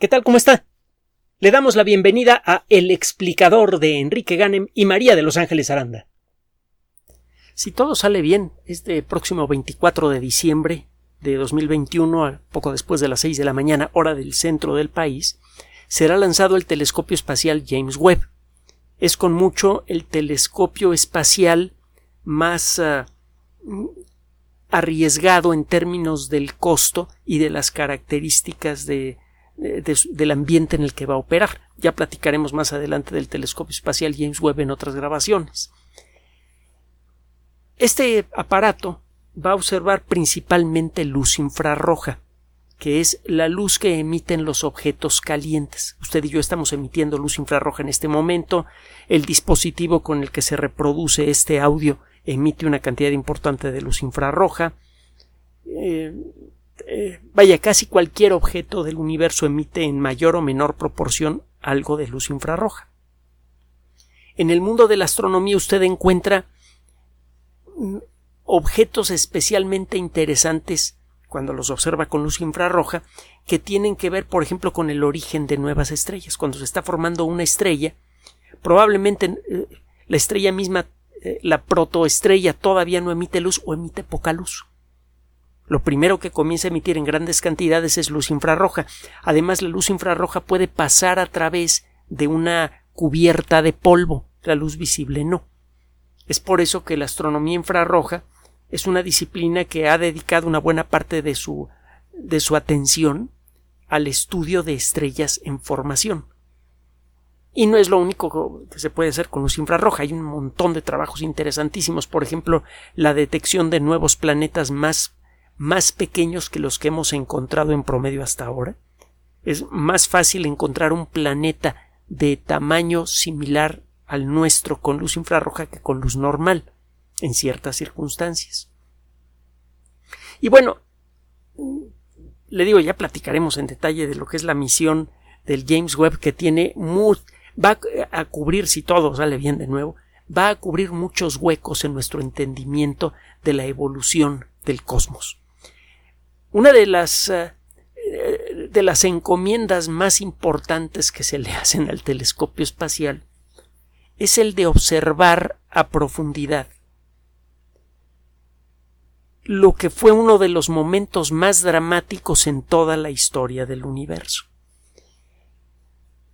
¿Qué tal? ¿Cómo está? Le damos la bienvenida a El explicador de Enrique Ganem y María de Los Ángeles Aranda. Si todo sale bien, este próximo 24 de diciembre de 2021, poco después de las 6 de la mañana, hora del centro del país, será lanzado el telescopio espacial James Webb. Es con mucho el telescopio espacial más uh, arriesgado en términos del costo y de las características de, de, del ambiente en el que va a operar. Ya platicaremos más adelante del telescopio espacial James Webb en otras grabaciones. Este aparato va a observar principalmente luz infrarroja, que es la luz que emiten los objetos calientes. Usted y yo estamos emitiendo luz infrarroja en este momento. El dispositivo con el que se reproduce este audio emite una cantidad importante de luz infrarroja. Eh, eh, vaya, casi cualquier objeto del universo emite en mayor o menor proporción algo de luz infrarroja. En el mundo de la astronomía usted encuentra mm, objetos especialmente interesantes cuando los observa con luz infrarroja que tienen que ver, por ejemplo, con el origen de nuevas estrellas. Cuando se está formando una estrella, probablemente eh, la estrella misma eh, la protoestrella todavía no emite luz o emite poca luz. Lo primero que comienza a emitir en grandes cantidades es luz infrarroja. Además, la luz infrarroja puede pasar a través de una cubierta de polvo. La luz visible no. Es por eso que la astronomía infrarroja es una disciplina que ha dedicado una buena parte de su, de su atención al estudio de estrellas en formación. Y no es lo único que se puede hacer con luz infrarroja. Hay un montón de trabajos interesantísimos. Por ejemplo, la detección de nuevos planetas más, más pequeños que los que hemos encontrado en promedio hasta ahora. Es más fácil encontrar un planeta de tamaño similar al nuestro con luz infrarroja que con luz normal en ciertas circunstancias. Y bueno, le digo, ya platicaremos en detalle de lo que es la misión del James Webb que tiene va a cubrir, si todo sale bien de nuevo, va a cubrir muchos huecos en nuestro entendimiento de la evolución del cosmos. Una de las eh, de las encomiendas más importantes que se le hacen al telescopio espacial es el de observar a profundidad. Lo que fue uno de los momentos más dramáticos en toda la historia del universo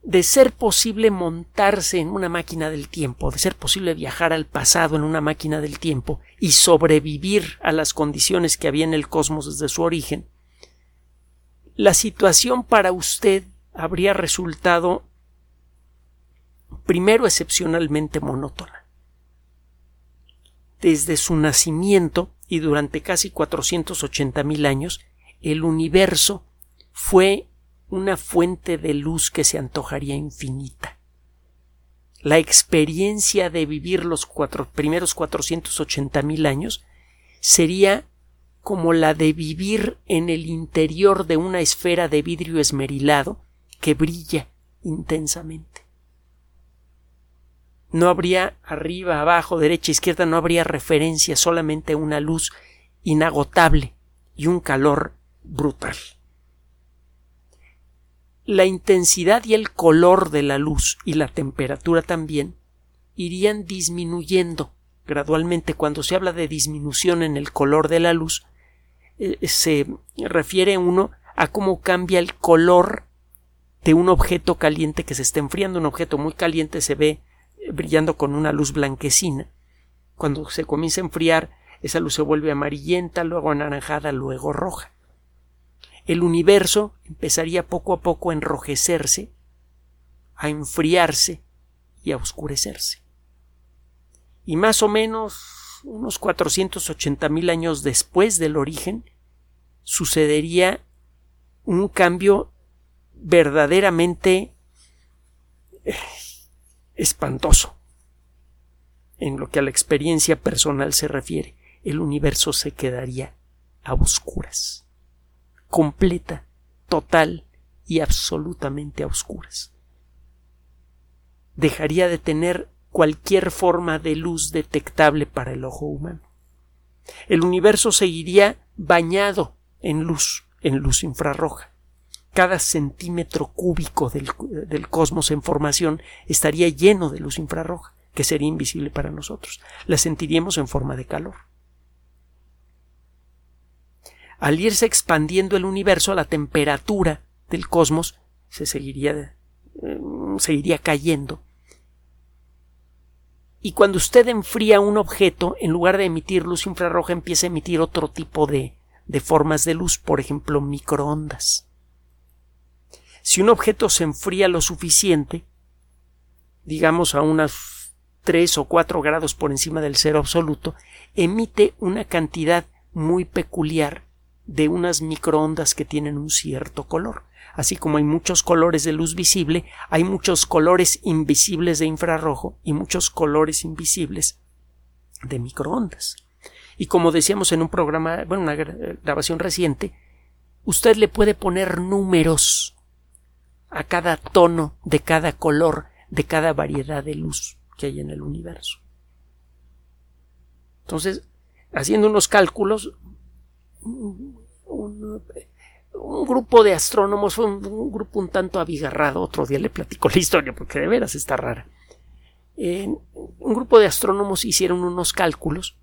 de ser posible montarse en una máquina del tiempo, de ser posible viajar al pasado en una máquina del tiempo y sobrevivir a las condiciones que había en el cosmos desde su origen, la situación para usted habría resultado primero excepcionalmente monótona. Desde su nacimiento y durante casi cuatrocientos mil años, el universo fue una fuente de luz que se antojaría infinita. La experiencia de vivir los cuatro, primeros 480 mil años sería como la de vivir en el interior de una esfera de vidrio esmerilado que brilla intensamente. No habría arriba, abajo, derecha, izquierda, no habría referencia, solamente una luz inagotable y un calor brutal la intensidad y el color de la luz y la temperatura también irían disminuyendo gradualmente. Cuando se habla de disminución en el color de la luz, eh, se refiere uno a cómo cambia el color de un objeto caliente que se está enfriando. Un objeto muy caliente se ve eh, brillando con una luz blanquecina. Cuando se comienza a enfriar, esa luz se vuelve amarillenta, luego anaranjada, luego roja el universo empezaría poco a poco a enrojecerse, a enfriarse y a oscurecerse. Y más o menos unos 480 mil años después del origen, sucedería un cambio verdaderamente eh, espantoso en lo que a la experiencia personal se refiere. El universo se quedaría a oscuras completa, total y absolutamente a oscuras. Dejaría de tener cualquier forma de luz detectable para el ojo humano. El universo seguiría bañado en luz, en luz infrarroja. cada centímetro cúbico del, del, cosmos en formación estaría lleno de luz infrarroja, que sería invisible para nosotros. La sentiríamos en forma de calor. Al irse expandiendo el universo, la temperatura del cosmos se seguiría, eh, seguiría cayendo. Y cuando usted enfría un objeto, en lugar de emitir luz infrarroja, empieza a emitir otro tipo de, de formas de luz, por ejemplo, microondas. Si un objeto se enfría lo suficiente, digamos a unas 3 o 4 grados por encima del cero absoluto, emite una cantidad muy peculiar de unas microondas que tienen un cierto color. Así como hay muchos colores de luz visible, hay muchos colores invisibles de infrarrojo y muchos colores invisibles de microondas. Y como decíamos en un programa, bueno, una grabación reciente, usted le puede poner números a cada tono de cada color de cada variedad de luz que hay en el universo. Entonces, haciendo unos cálculos, un, grupo de astrónomos, fue un, grupo un tanto abigarrado, otro día le platico la historia porque de veras está rara. un grupo de astrónomos hicieron unos cálculos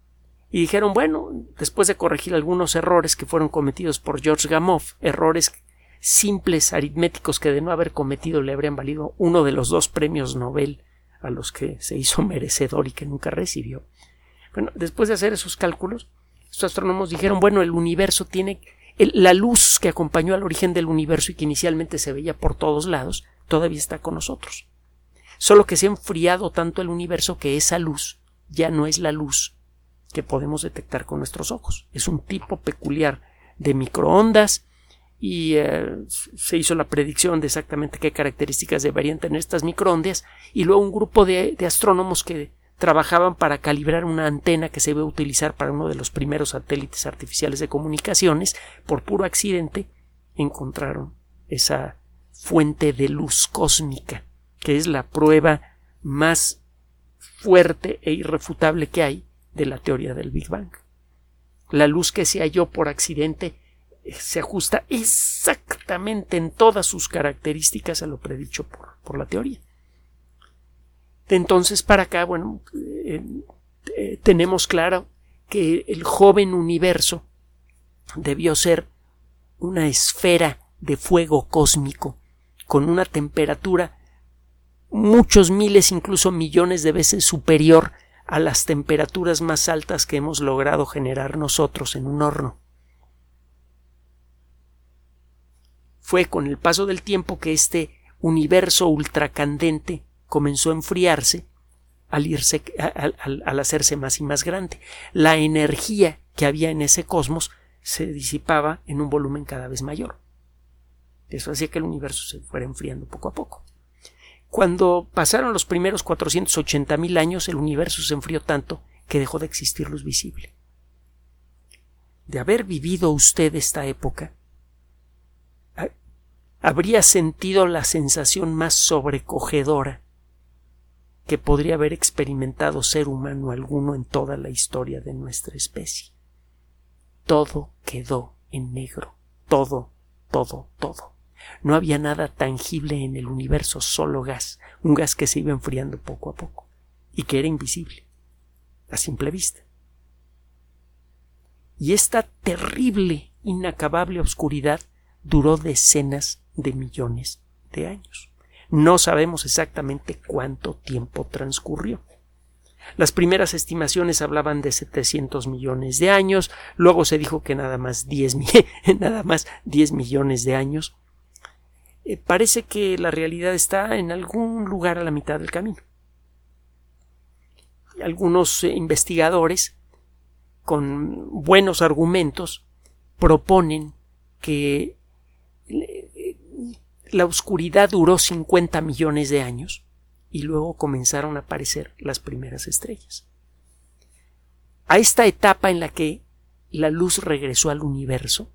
y dijeron, bueno, después de corregir algunos errores que fueron cometidos por George Gamow, errores simples aritméticos que de no haber cometido le habrían valido uno de los dos premios Nobel a los que se hizo merecedor y que nunca recibió. Bueno, después de hacer esos cálculos, estos astrónomos dijeron, bueno, el universo tiene la luz que acompañó al origen del universo y que inicialmente se veía por todos lados, todavía está con nosotros. Solo que se ha enfriado tanto el universo que esa luz ya no es la luz que podemos detectar con nuestros ojos. Es un tipo peculiar de microondas y eh, se hizo la predicción de exactamente qué características deberían tener estas microondas y luego un grupo de, de astrónomos que trabajaban para calibrar una antena que se iba a utilizar para uno de los primeros satélites artificiales de comunicaciones, por puro accidente encontraron esa fuente de luz cósmica, que es la prueba más fuerte e irrefutable que hay de la teoría del Big Bang. La luz que se halló por accidente eh, se ajusta exactamente en todas sus características a lo predicho por, por la teoría. De entonces para acá, bueno, eh, eh, tenemos claro que el joven universo debió ser una esfera de fuego cósmico con una temperatura muchos miles, incluso millones de veces superior a las temperaturas más altas que hemos logrado generar nosotros en un horno. Fue con el paso del tiempo que este universo ultracandente comenzó a enfriarse al, irse, al, hacerse más y más grande. La energía que había en ese cosmos se disipaba en un volumen cada vez mayor. Eso hacía que el universo se fuera enfriando poco a poco. Cuando pasaron los primeros 480 mil años, el universo se enfrió tanto que dejó de existir luz visible. De haber vivido usted esta época, habría sentido la sensación más sobrecogedora que podría haber experimentado ser humano alguno en toda la historia de nuestra especie. Todo quedó en negro, todo, todo, todo. No había nada tangible en el universo, solo gas, un gas que se iba enfriando poco a poco y que era invisible, a simple vista. Y esta terrible, inacabable oscuridad duró decenas de millones de años. No sabemos exactamente cuánto tiempo transcurrió. Las primeras estimaciones hablaban de 700 millones de años, luego se dijo que nada más 10, nada más 10 millones de años. Eh, parece que la realidad está en algún lugar a la mitad del camino. Algunos eh, investigadores, con buenos argumentos, proponen que la oscuridad duró 50 millones de años y luego comenzaron a aparecer las primeras estrellas. A esta etapa en la que la luz regresó al universo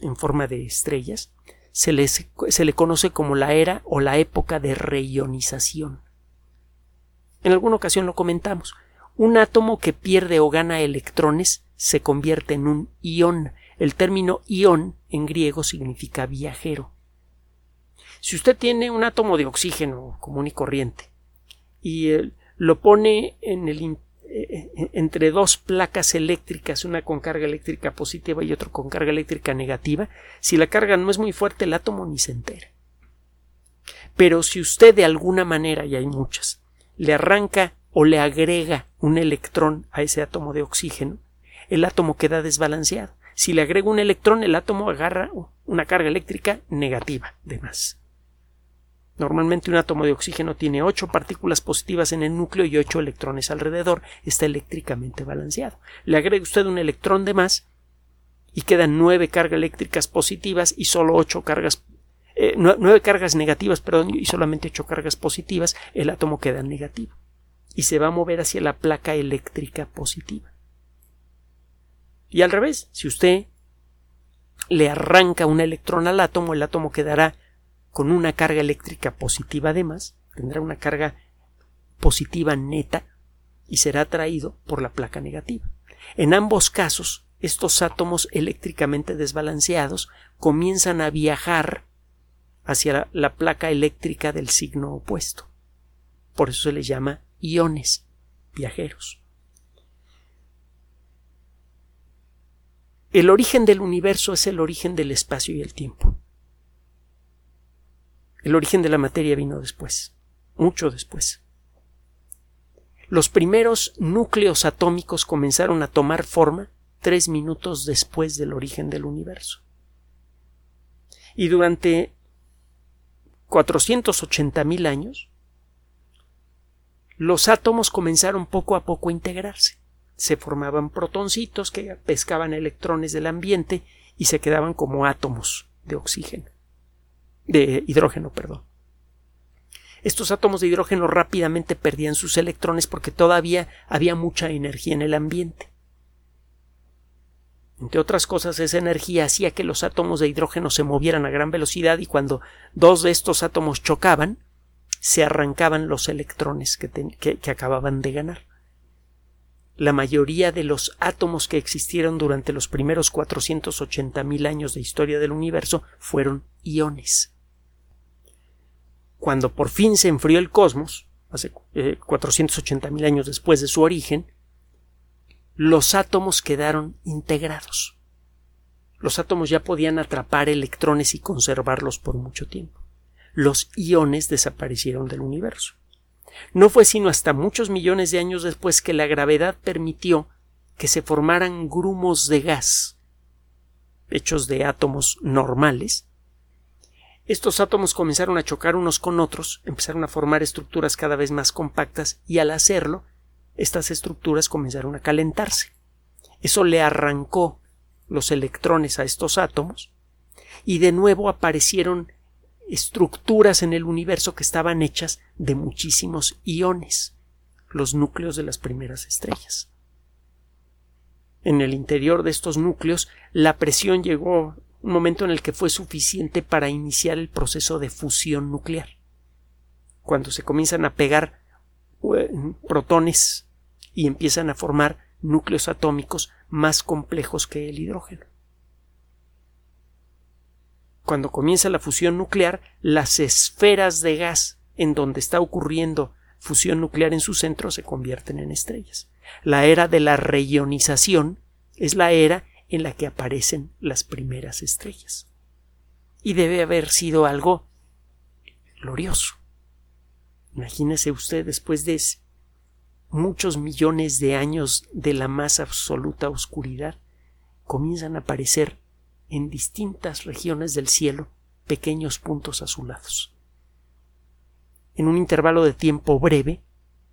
en forma de estrellas, se, se le conoce como la era o la época de reionización. En alguna ocasión lo comentamos. Un átomo que pierde o gana electrones se convierte en un ión. El término ión en griego significa viajero Si usted tiene un átomo de oxígeno común y corriente y eh, lo pone en el, eh, entre dos placas eléctricas, una con carga eléctrica positiva y otro con carga eléctrica negativa, si la carga no es muy fuerte, el átomo ni se entera. Pero si usted de alguna manera, y hay muchas, le arranca o le agrega un electrón a ese átomo de oxígeno, el átomo queda desbalanceado. Si le agrega un electrón, el átomo agarra una carga eléctrica negativa de más. Normalmente un átomo de oxígeno tiene ocho partículas positivas en el núcleo y ocho electrones alrededor. Está eléctricamente balanceado. Le agrega usted un electrón de más y quedan nueve cargas eléctricas positivas y solo ocho cargas eh, nueve cargas negativas, perdón, y solamente ocho cargas positivas, el átomo queda negativo y se va a mover hacia la placa eléctrica positiva. Y al revés, si usted le arranca un electrón al átomo, el átomo quedará con una carga eléctrica positiva además, tendrá una carga positiva neta y será atraído por la placa negativa. En ambos casos, estos átomos eléctricamente desbalanceados comienzan a viajar hacia la, placa eléctrica del signo opuesto. Por eso se les llama iones viajeros. El origen del universo es el origen del espacio y el tiempo. El origen de la materia vino después, mucho después. Los primeros núcleos atómicos comenzaron a tomar forma tres minutos después del origen del universo. Y durante 480.000 años, los átomos comenzaron poco a poco a integrarse. Se formaban protoncitos que pescaban electrones del ambiente y se quedaban como átomos de oxígeno de hidrógeno, perdón. Estos átomos de hidrógeno rápidamente perdían sus electrones porque todavía había mucha energía en el ambiente. Entre otras cosas, esa energía hacía que los átomos de hidrógeno se movieran a gran velocidad y cuando dos de estos átomos chocaban, se arrancaban los electrones que, que acababan de ganar. La mayoría de los átomos que existieron durante los primeros 480.000 años de historia del universo fueron iones cuando por fin se enfrió el cosmos, hace eh, 480.000 años después de su origen, los átomos quedaron integrados. Los átomos ya podían atrapar electrones y conservarlos por mucho tiempo. Los iones desaparecieron del universo. No fue sino hasta muchos millones de años después que la gravedad permitió que se formaran grumos de gas hechos de átomos normales estos átomos comenzaron a chocar unos con otros, empezaron a formar estructuras cada vez más compactas y al hacerlo, estas estructuras comenzaron a calentarse. Eso le arrancó los electrones a estos átomos y de nuevo aparecieron estructuras en el universo que estaban hechas de muchísimos iones, los núcleos de las primeras estrellas. En el interior de estos núcleos la presión llegó un momento en el que fue suficiente para iniciar el proceso de fusión nuclear. Cuando se comienzan a pegar eh, protones y empiezan a formar núcleos atómicos más complejos que el hidrógeno. Cuando comienza la fusión nuclear, las esferas de gas en donde está ocurriendo fusión nuclear en su centro se convierten en estrellas. La era de la reionización es la era en la que aparecen las primeras estrellas. Y debe haber sido algo glorioso. Imagínese usted después de muchos millones de años de la más absoluta oscuridad, comienzan a aparecer en distintas regiones del cielo pequeños puntos azulados. En un intervalo de tiempo breve,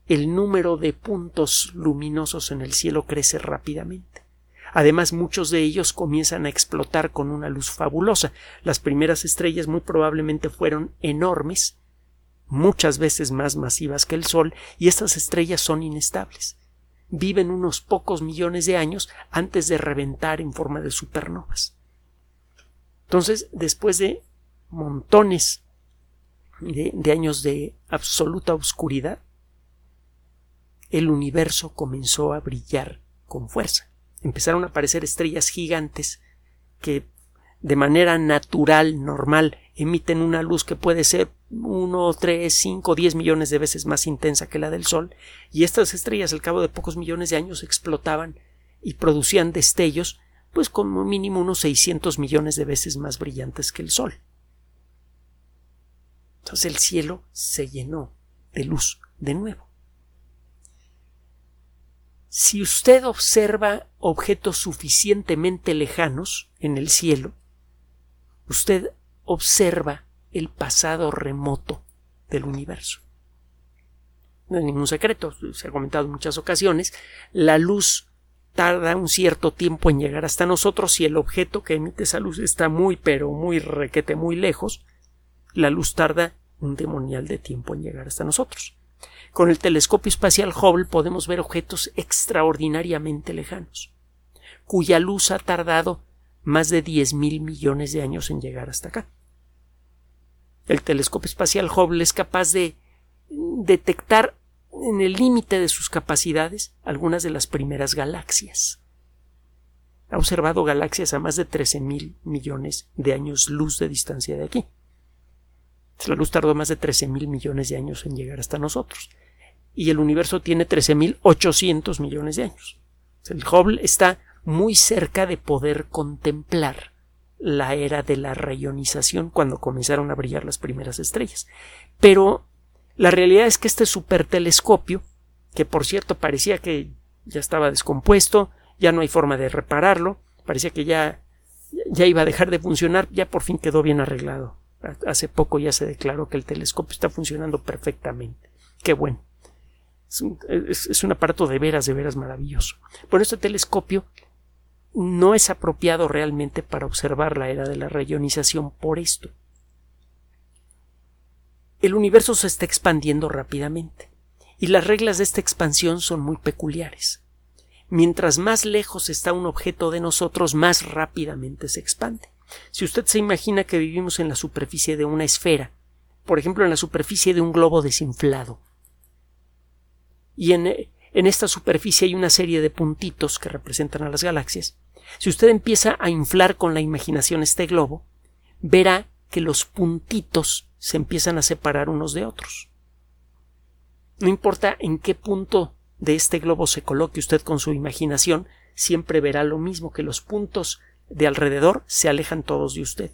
el número de puntos luminosos en el cielo crece rápidamente. Además, muchos de ellos comienzan a explotar con una luz fabulosa. Las primeras estrellas muy probablemente fueron enormes, muchas veces más masivas que el Sol, y estas estrellas son inestables. Viven unos pocos millones de años antes de reventar en forma de supernovas. Entonces, después de montones de, de años de absoluta oscuridad, el universo comenzó a brillar con fuerza empezaron a aparecer estrellas gigantes que de manera natural, normal, emiten una luz que puede ser 1, 3, 5, 10 millones de veces más intensa que la del Sol, y estas estrellas al cabo de pocos millones de años explotaban y producían destellos, pues como mínimo unos 600 millones de veces más brillantes que el Sol. Entonces el cielo se llenó de luz de nuevo. Si usted observa objetos suficientemente lejanos en el cielo, usted observa el pasado remoto del universo. No es ningún secreto, se ha comentado en muchas ocasiones, la luz tarda un cierto tiempo en llegar hasta nosotros si el objeto que emite esa luz está muy pero muy requete muy lejos, la luz tarda un demonial de tiempo en llegar hasta nosotros. Con el telescopio espacial Hubble podemos ver objetos extraordinariamente lejanos, cuya luz ha tardado más de diez mil millones de años en llegar hasta acá. El telescopio espacial Hubble es capaz de detectar en el límite de sus capacidades algunas de las primeras galaxias. Ha observado galaxias a más de trece mil millones de años luz de distancia de aquí. La luz tardó más de trece mil millones de años en llegar hasta nosotros. Y el universo tiene trece mil ochocientos millones de años. El Hubble está muy cerca de poder contemplar la era de la reionización cuando comenzaron a brillar las primeras estrellas. Pero la realidad es que este supertelescopio, que por cierto parecía que ya estaba descompuesto, ya no hay forma de repararlo, parecía que ya, ya iba a dejar de funcionar, ya por fin quedó bien arreglado. Hace poco ya se declaró que el telescopio está funcionando perfectamente. Qué bueno. Es un, aparato de veras, de veras maravilloso. Bueno, este telescopio no es apropiado realmente para observar la era de la reionización por esto. El universo se está expandiendo rápidamente y las reglas de esta expansión son muy peculiares. Mientras más lejos está un objeto de nosotros, más rápidamente se expande. Si usted se imagina que vivimos en la superficie de una esfera, por ejemplo en la superficie de un globo desinflado, y en, en esta superficie hay una serie de puntitos que representan a las galaxias, si usted empieza a inflar con la imaginación este globo, verá que los puntitos se empiezan a separar unos de otros. No importa en qué punto de este globo se coloque usted con su imaginación, siempre verá lo mismo que los puntos de alrededor se alejan todos de usted.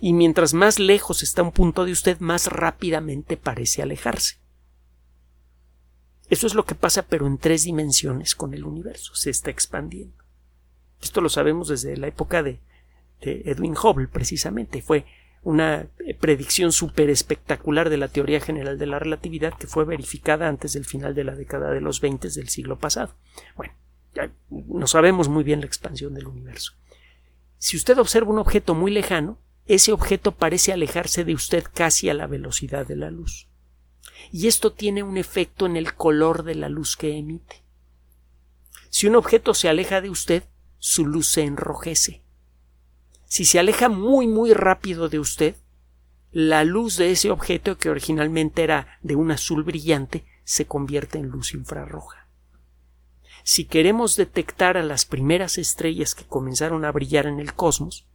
Y mientras más lejos está un punto de usted, más rápidamente parece alejarse. Eso es lo que pasa, pero en tres dimensiones con el universo. Se está expandiendo. Esto lo sabemos desde la época de, Edwin Hubble, precisamente. Fue una predicción súper espectacular de la teoría general de la relatividad que fue verificada antes del final de la década de los 20 del siglo pasado. Bueno, ya no sabemos muy bien la expansión del universo. Si usted observa un objeto muy lejano, ese objeto parece alejarse de usted casi a la velocidad de la luz. Y esto tiene un efecto en el color de la luz que emite. Si un objeto se aleja de usted, su luz se enrojece. Si se aleja muy muy rápido de usted, la luz de ese objeto que originalmente era de un azul brillante se convierte en luz infrarroja. Si queremos detectar a las primeras estrellas que comenzaron a brillar en el cosmos,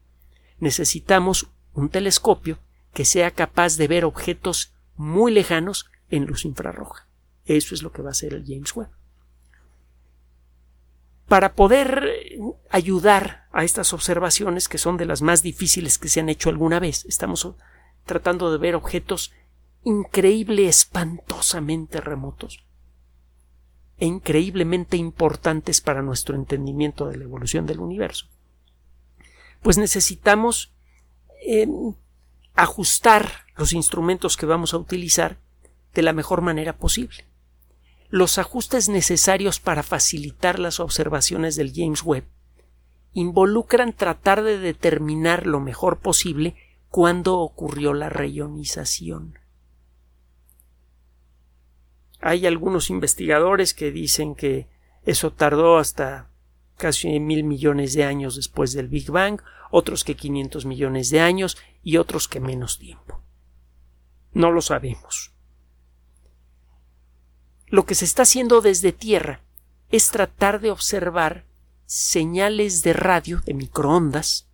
necesitamos un telescopio que sea capaz de ver objetos muy lejanos en luz infrarroja. Eso es lo que va a hacer el James Webb para poder ayudar a estas observaciones que son de las más difíciles que se han hecho alguna vez. Estamos tratando de ver objetos increíble, espantosamente remotos e increíblemente importantes para nuestro entendimiento de la evolución del universo. Pues necesitamos eh, ajustar los instrumentos que vamos a utilizar de la mejor manera posible los ajustes necesarios para facilitar las observaciones del James Webb involucran tratar de determinar lo mejor posible cuándo ocurrió la reionización. Hay algunos investigadores que dicen que eso tardó hasta casi mil millones de años después del Big Bang, otros que 500 millones de años y otros que menos tiempo. No lo sabemos. Lo que se está haciendo desde tierra es tratar de observar señales de radio, de microondas,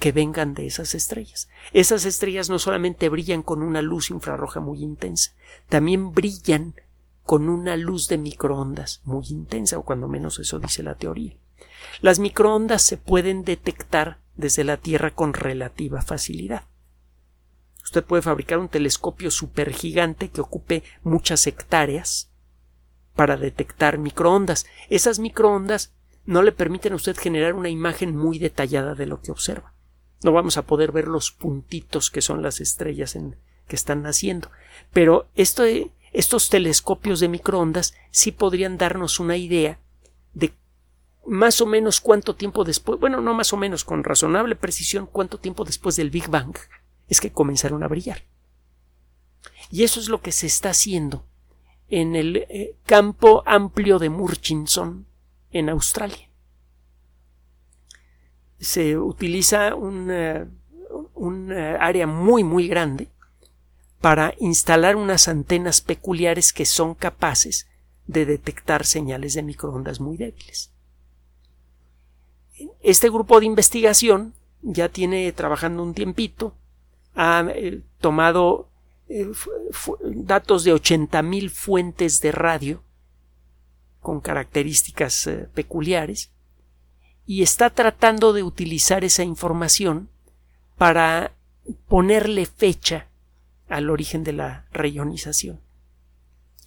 que vengan de esas estrellas. Esas estrellas no solamente brillan con una luz infrarroja muy intensa, también brillan con una luz de microondas muy intensa, o cuando menos eso dice la teoría. Las microondas se pueden detectar desde la Tierra con relativa facilidad. Usted puede fabricar un telescopio supergigante que ocupe muchas hectáreas para detectar microondas. Esas microondas no le permiten a usted generar una imagen muy detallada de lo que observa. No vamos a poder ver los puntitos que son las estrellas en, que están naciendo. Pero estos telescopios de microondas sí podrían darnos una idea de más o menos cuánto tiempo después, bueno, no más o menos, con razonable precisión, cuánto tiempo después del Big Bang es que comenzaron a brillar. Y eso es lo que se está haciendo en el eh, campo amplio de Murchison, en Australia. Se utiliza un, eh, eh, área muy muy grande para instalar unas antenas peculiares que son capaces de detectar señales de microondas muy débiles. Este grupo de investigación ya tiene trabajando un tiempito, ha tomado eh, datos de 80.000 fuentes de radio con características eh, peculiares y está tratando de utilizar esa información para ponerle fecha al origen de la reionización.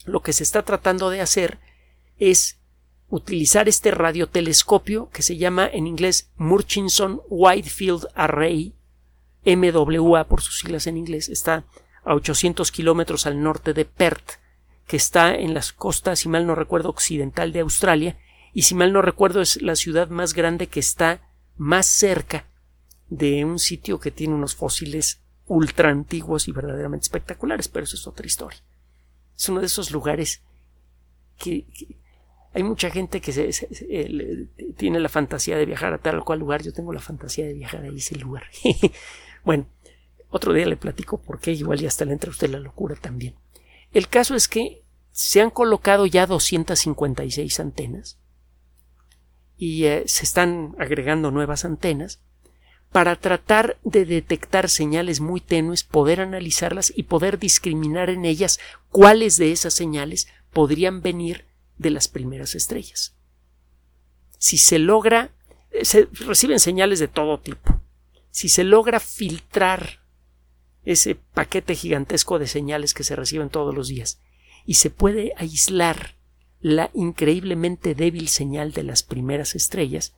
Lo que se está tratando de hacer es utilizar este radiotelescopio que se llama en inglés Murchison Field Array, MWA por sus siglas en inglés, está a 800 kilómetros al norte de Perth, que está en las costas, si mal no recuerdo, occidental de Australia, y si mal no recuerdo es la ciudad más grande que está más cerca de un sitio que tiene unos fósiles ultra antiguos y verdaderamente espectaculares, pero eso es otra historia. Es uno de esos lugares que, hay mucha gente que se, tiene la fantasía de viajar a tal o cual lugar. Yo tengo la fantasía de viajar a ese lugar. bueno, otro día le platico por qué, igual ya hasta le entra a usted la locura también. El caso es que se han colocado ya 256 antenas y eh, se están agregando nuevas antenas para tratar de detectar señales muy tenues, poder analizarlas y poder discriminar en ellas cuáles de esas señales podrían venir de las primeras estrellas. Si se logra, eh, se reciben señales de todo tipo. Si se logra filtrar ese paquete gigantesco de señales que se reciben todos los días y se puede aislar la increíblemente débil señal de las primeras estrellas,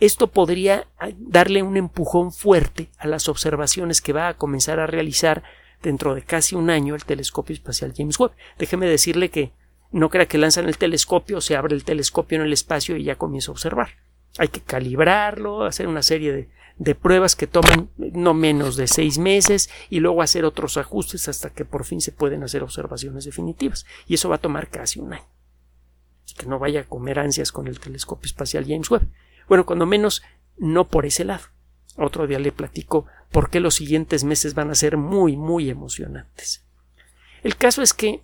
esto podría darle un empujón fuerte a las observaciones que va a comenzar a realizar dentro de casi un año el telescopio espacial James Webb. Déjeme decirle que no crea que lanzan el telescopio, se abre el telescopio en el espacio y ya comienza a observar. Hay que calibrarlo, hacer una serie de, de pruebas que toman no menos de seis meses y luego hacer otros ajustes hasta que por fin se pueden hacer observaciones definitivas. Y eso va a tomar casi un año. Que no vaya a comer ansias con el telescopio espacial James Webb. Bueno, cuando menos no por ese lado. Otro día le platico por qué los siguientes meses van a ser muy, muy emocionantes. El caso es que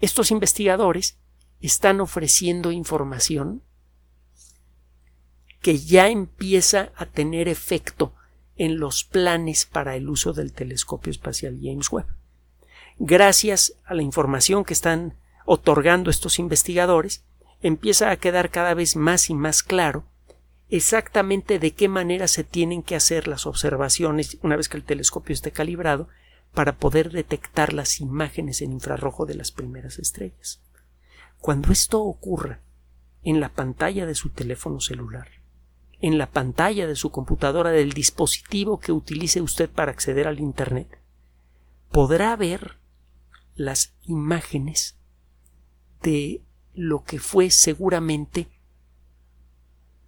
estos investigadores están ofreciendo información que ya empieza a tener efecto en los planes para el uso del telescopio espacial James Webb. Gracias a la información que están otorgando estos investigadores, empieza a quedar cada vez más y más claro exactamente de qué manera se tienen que hacer las observaciones una vez que el telescopio esté calibrado para poder detectar las imágenes en infrarrojo de las primeras estrellas. Cuando esto ocurra en la pantalla de su teléfono celular, en la pantalla de su computadora del dispositivo que utilice usted para acceder al Internet, podrá ver las imágenes de lo que fue seguramente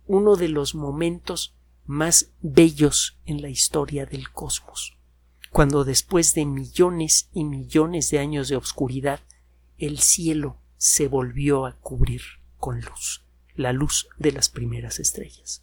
uno de los momentos más bellos en la historia del cosmos, cuando después de millones y millones de años de obscuridad, el cielo se volvió a cubrir con luz, la luz de las primeras estrellas.